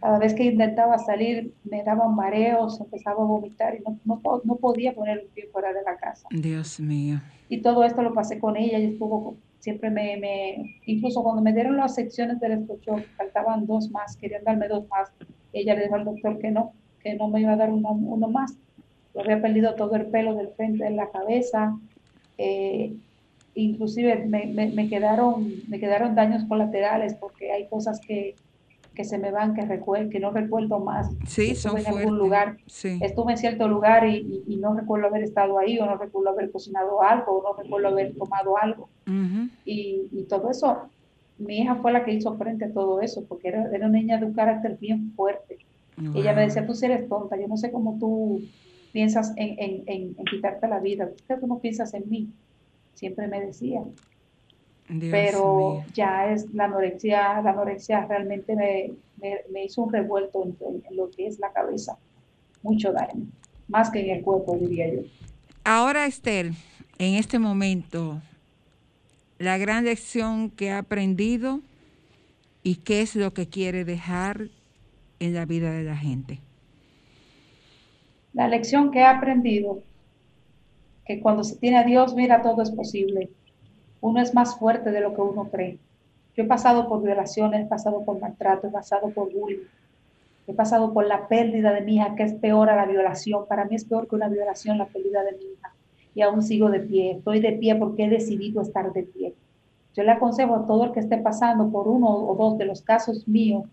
Speaker 7: Cada vez que intentaba salir me daban mareos, empezaba a vomitar y no, no podía poner un pie fuera de la casa.
Speaker 1: Dios mío.
Speaker 7: Y todo esto lo pasé con ella, y estuvo, siempre me, me, incluso cuando me dieron las secciones del electroshock, faltaban dos más, querían darme dos más, ella le dijo al doctor que no, que no me iba a dar uno, uno más. Yo había perdido todo el pelo del frente de la cabeza, eh, inclusive me, me, me quedaron, me quedaron daños colaterales porque hay cosas que, que se me van, que, recuer- que no recuerdo más.
Speaker 1: Sí,
Speaker 7: Estuve en algún lugar
Speaker 1: Sí.
Speaker 7: estuve en cierto lugar y, y- y no recuerdo haber estado ahí o no recuerdo haber cocinado algo o no recuerdo haber tomado algo.
Speaker 1: Ujú.
Speaker 7: Y, y todo eso, mi hija fue la que hizo frente a todo eso porque era, era una niña de un carácter bien fuerte. Ella me
Speaker 1: Wow.
Speaker 7: decía, tú sí eres tonta, yo no sé cómo tú piensas en, en, en, en quitarte la vida, ¿por qué no piensas en mí? Siempre me decía,
Speaker 1: Dios
Speaker 7: pero
Speaker 1: mío.
Speaker 7: ya es la anorexia, la anorexia realmente me, me, me hizo un revuelto en, en lo que es la cabeza, mucho daño, más que en el cuerpo, diría yo.
Speaker 1: Ahora, Esther, en este momento, la gran lección que ha aprendido y qué es lo que quiere dejar en la vida de la gente.
Speaker 7: La lección que he aprendido, que cuando se tiene a Dios, mira, todo es posible. Uno es más fuerte de lo que uno cree. Yo he pasado por violaciones, he pasado por maltrato, he pasado por bullying, he pasado por la pérdida de mi hija, que es peor a la violación. Para mí es peor que una violación la pérdida de mi hija. Y aún sigo de pie. Estoy de pie porque he decidido estar de pie. Yo le aconsejo a todo el que esté pasando por uno o dos de los casos míos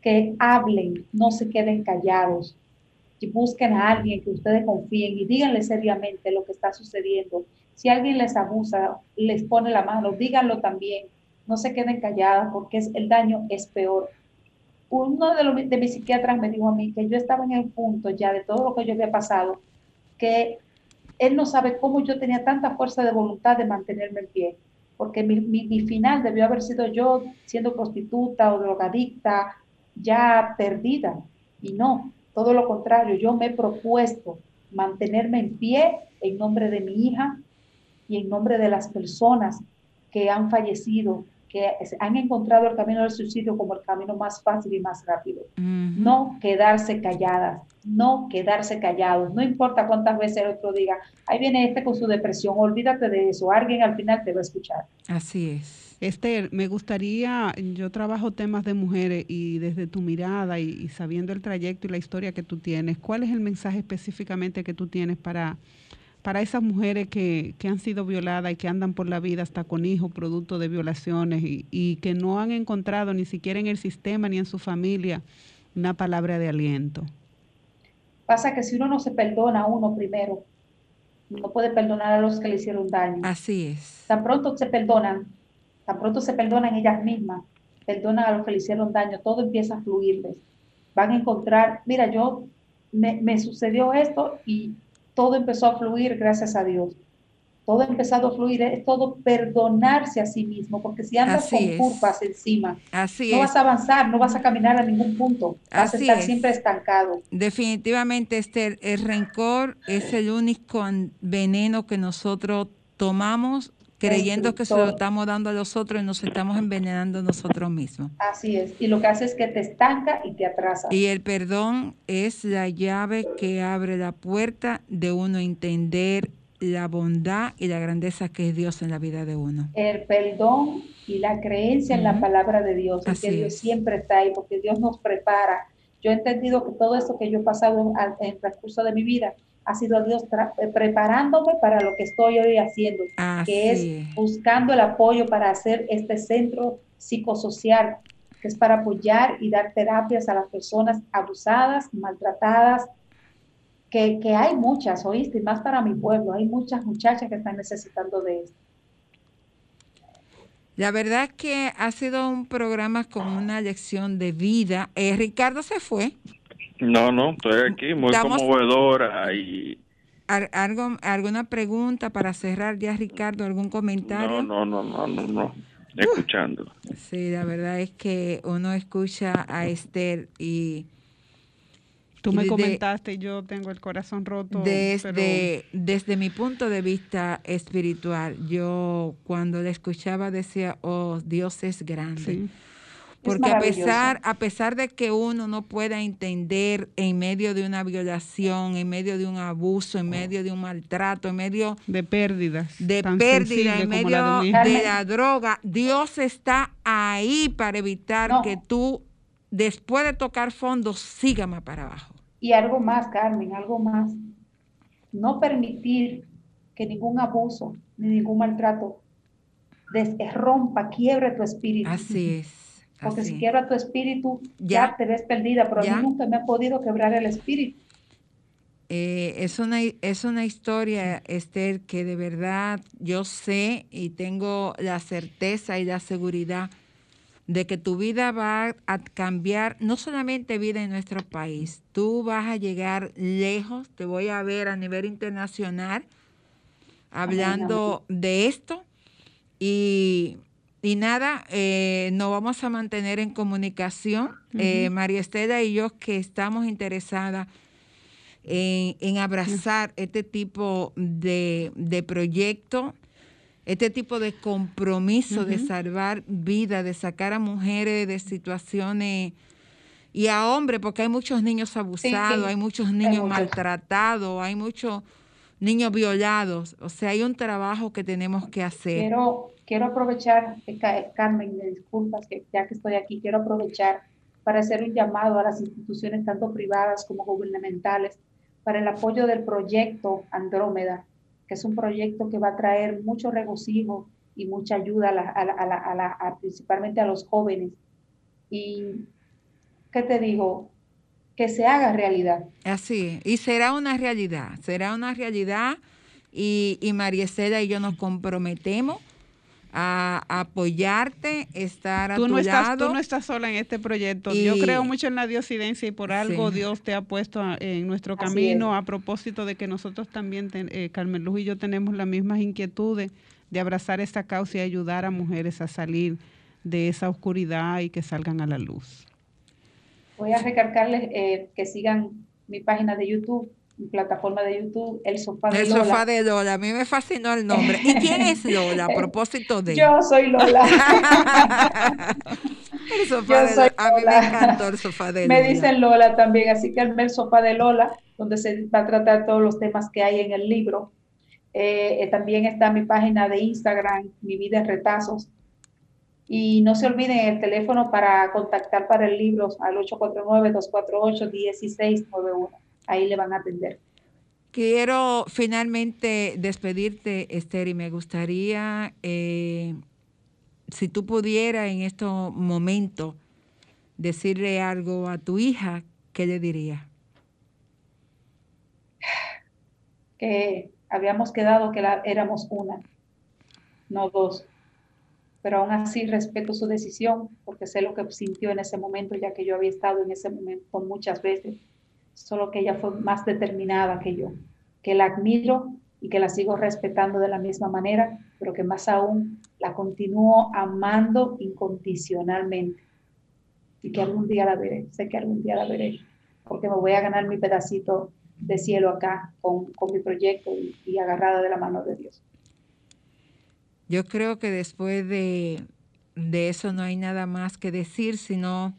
Speaker 7: que hablen, no se queden callados, y busquen a alguien que ustedes confíen y díganle seriamente lo que está sucediendo. Si alguien les abusa, les pone la mano, díganlo también. No se queden calladas porque el daño es peor. Uno de, los, de mis psiquiatras me dijo a mí que yo estaba en el punto ya de todo lo que yo había pasado, que él no sabe cómo yo tenía tanta fuerza de voluntad de mantenerme en pie, porque mi, mi final debió haber sido yo siendo prostituta o drogadicta, ya perdida. Y no, todo lo contrario, yo me he propuesto mantenerme en pie en nombre de mi hija y en nombre de las personas que han fallecido, que han encontrado el camino del suicidio como el camino más fácil y más rápido. No quedarse calladas, no quedarse callados, no importa cuántas veces el otro diga, ahí viene este con su depresión, olvídate de eso, alguien al final te va a escuchar.
Speaker 1: Así es.
Speaker 2: Esther, me gustaría, yo trabajo temas de mujeres y desde tu mirada y, y sabiendo el trayecto y la historia que tú tienes, ¿cuál es el mensaje específicamente que tú tienes para, para esas mujeres que, que han sido violadas y que andan por la vida hasta con hijos producto de violaciones y, y que no han encontrado ni siquiera en el sistema ni en su familia una palabra de aliento?
Speaker 7: Pasa que si uno no se perdona a uno primero, no puede perdonar a los que le hicieron daño.
Speaker 1: Así es.
Speaker 7: Tan pronto se perdonan, tan pronto se perdonan ellas mismas, perdonan a los que le hicieron daño, todo empieza a fluirles. Van a encontrar, mira, yo me, me sucedió esto y todo empezó a fluir gracias a Dios. Todo ha empezado a fluir, es todo perdonarse a sí mismo, porque si andas
Speaker 1: Así
Speaker 7: con
Speaker 1: es.
Speaker 7: culpas encima,
Speaker 1: Así
Speaker 7: no
Speaker 1: es.
Speaker 7: vas a avanzar, no vas a caminar a ningún punto, vas
Speaker 1: Así
Speaker 7: a estar
Speaker 1: es.
Speaker 7: siempre estancado.
Speaker 1: Definitivamente, Esther, el rencor es el único veneno que nosotros tomamos creyendo que se lo estamos dando a los otros y nos estamos envenenando nosotros mismos.
Speaker 7: Así es, y lo que hace es que te estanca y te atrasa.
Speaker 1: Y el perdón es la llave que abre la puerta de uno entender la bondad y la grandeza que es Dios en la vida de uno.
Speaker 7: El perdón y la creencia en la palabra de Dios,
Speaker 1: Así
Speaker 7: que Dios
Speaker 1: es.
Speaker 7: siempre está ahí, porque Dios nos prepara. Yo he entendido que todo esto que yo he pasado en el transcurso de mi vida ha sido Dios eh, preparándome para lo que estoy hoy haciendo, que es buscando el apoyo para hacer este centro psicosocial, que es para apoyar y dar terapias a las personas abusadas, maltratadas, que, que hay muchas, oíste, y más para mi pueblo, hay muchas muchachas que están necesitando de esto.
Speaker 1: La verdad es que ha sido un programa con una lección de vida. Eh, Ricardo se fue.
Speaker 3: No, no, estoy aquí, muy
Speaker 1: Damos-
Speaker 3: conmovedora y
Speaker 1: algo, ¿Alguna pregunta para cerrar ya, Ricardo? ¿Algún comentario?
Speaker 3: no, no, no, no, no, no, escuchando.
Speaker 1: Sí, la verdad es que uno escucha a Esther y
Speaker 2: Tú me comentaste y yo tengo el corazón roto. pero-
Speaker 1: desde, desde mi punto de vista espiritual, yo cuando la escuchaba decía, oh, Dios es grande.
Speaker 2: Sí.
Speaker 1: Porque a pesar, a pesar de que uno no pueda entender en medio de una violación, en medio de un abuso, en medio de un maltrato, en medio
Speaker 2: de pérdidas.
Speaker 1: de pérdida, en
Speaker 2: la
Speaker 1: medio
Speaker 2: de
Speaker 1: la droga, Dios está ahí para evitar
Speaker 7: No.
Speaker 1: que tú, después de tocar fondo, siga más para abajo.
Speaker 7: Y algo más, Carmen, algo más. No permitir que ningún abuso ni ningún maltrato rompa, quiebre tu espíritu.
Speaker 1: Así es.
Speaker 7: Porque
Speaker 1: así.
Speaker 7: si quiebra tu espíritu, ya,
Speaker 1: Ya.
Speaker 7: te ves perdida, pero a
Speaker 1: Ya.
Speaker 7: mí nunca me ha podido quebrar el espíritu.
Speaker 1: Eh, es, una, es una historia, Esther, que de verdad yo sé y tengo la certeza y la seguridad de que tu vida va a cambiar, no solamente vida en nuestro país, tú vas a llegar lejos, te voy a ver a nivel internacional hablando de esto y, y nada, eh, nos vamos a mantener en comunicación, eh, María Estela y yo que estamos interesadas en, en abrazar este tipo de, de proyecto, este tipo de compromiso de salvar vidas, de sacar a mujeres de situaciones y a hombres, porque hay muchos niños abusados, hay muchos niños maltratados, hay muchos niños violados. O sea, hay un trabajo que tenemos que hacer.
Speaker 7: Quiero, quiero aprovechar, eh, Ca- Carmen, me disculpas que ya que estoy aquí, quiero aprovechar para hacer un llamado a las instituciones, tanto privadas como gubernamentales, para el apoyo del proyecto Andrómeda, que es un proyecto que va a traer mucho regocijo y mucha ayuda a la- a la- a la- a principalmente a los jóvenes. Y, ¿qué te digo? Que se haga realidad.
Speaker 1: Así. Y será una realidad, será una realidad. Y, y María Cela y yo nos comprometemos a, apoyarte, estar a
Speaker 2: Tú
Speaker 1: tu
Speaker 2: no, estás,
Speaker 1: lado.
Speaker 2: tú no estás sola en este proyecto. Yo creo mucho en la diosidencia y por algo
Speaker 1: Sí.
Speaker 2: Dios te ha puesto en nuestro camino a propósito de que nosotros también, ten- eh, Carmen Luz y yo tenemos las mismas inquietudes de abrazar esta causa y ayudar a mujeres a salir de esa oscuridad y que salgan a la luz.
Speaker 7: Voy a recalcarles eh, que sigan mi página de YouTube, plataforma de YouTube, El Sofá de
Speaker 1: El
Speaker 7: Lola.
Speaker 1: sofá de Lola, a mí me fascinó el nombre. ¿Y quién es Lola a propósito de?
Speaker 7: Yo soy Lola.
Speaker 1: el sofá
Speaker 7: yo
Speaker 1: de Lola. A mí me encantó el sofá de
Speaker 7: Me
Speaker 1: Lola.
Speaker 7: dicen Lola también, así que el Sofá de Lola, donde se va a tratar todos los temas que hay en el libro. Eh, eh, también está mi página de Instagram, Mi Vida en Retazos. Y no se olviden el teléfono para contactar para el libro al 849-248-1691. Ahí le van a atender.
Speaker 1: Quiero finalmente despedirte, Esther, y me gustaría, eh, si tú pudieras en estos momentos decirle algo a tu hija, ¿qué le dirías?
Speaker 7: que habíamos quedado que la- éramos una, no dos. Pero aún así respeto su decisión porque sé lo que sintió en ese momento, ya que yo había estado en ese momento muchas veces. Solo que ella fue más determinada que yo, que la admiro y que la sigo respetando de la misma manera, pero que más aún la continúo amando incondicionalmente. Y que algún día la veré, sé que algún día la veré, porque me voy a ganar mi pedacito de cielo acá con, con mi proyecto y, y agarrada de la mano de Dios.
Speaker 1: Yo creo que después de, de eso no hay nada más que decir, sino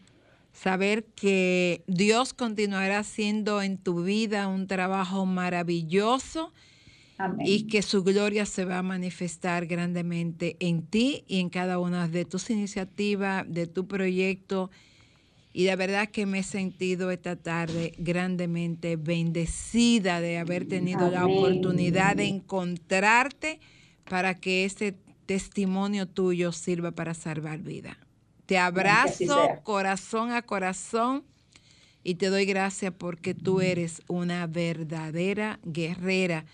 Speaker 1: saber que Dios continuará haciendo en tu vida un trabajo maravilloso
Speaker 7: Amén.
Speaker 1: y que su gloria se va a manifestar grandemente en ti y en cada una de tus iniciativas, de tu proyecto. Y de verdad que me he sentido esta tarde grandemente bendecida de haber tenido la oportunidad de encontrarte para que este testimonio tuyo sirva para salvar vida. Te abrazo corazón a corazón y te doy gracias porque tú eres una verdadera guerrera.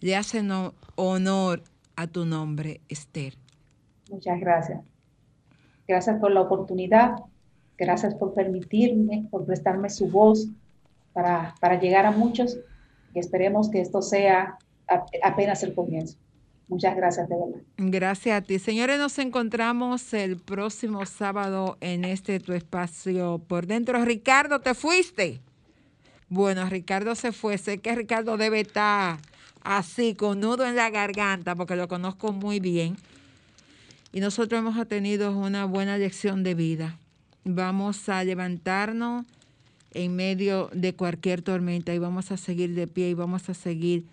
Speaker 1: Le hacen ho- honor a tu nombre, Esther.
Speaker 7: Muchas gracias. Gracias por la oportunidad. Gracias por permitirme, por prestarme su voz para, para llegar a muchos. Y esperemos que esto sea apenas el comienzo. Muchas gracias, de.
Speaker 1: Gracias a ti. Señores, nos encontramos el próximo sábado en este tu espacio por dentro. Ricardo, ¿te fuiste? Bueno, Ricardo se fue. Sé que Ricardo debe estar así, con nudo en la garganta, porque lo conozco muy bien. Y nosotros hemos tenido una buena lección de vida. Vamos a levantarnos en medio de cualquier tormenta y vamos a seguir de pie y vamos a seguir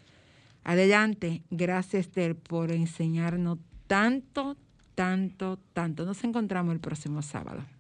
Speaker 1: adelante. Gracias, Esther, por enseñarnos tanto, tanto, tanto. Nos encontramos el próximo sábado.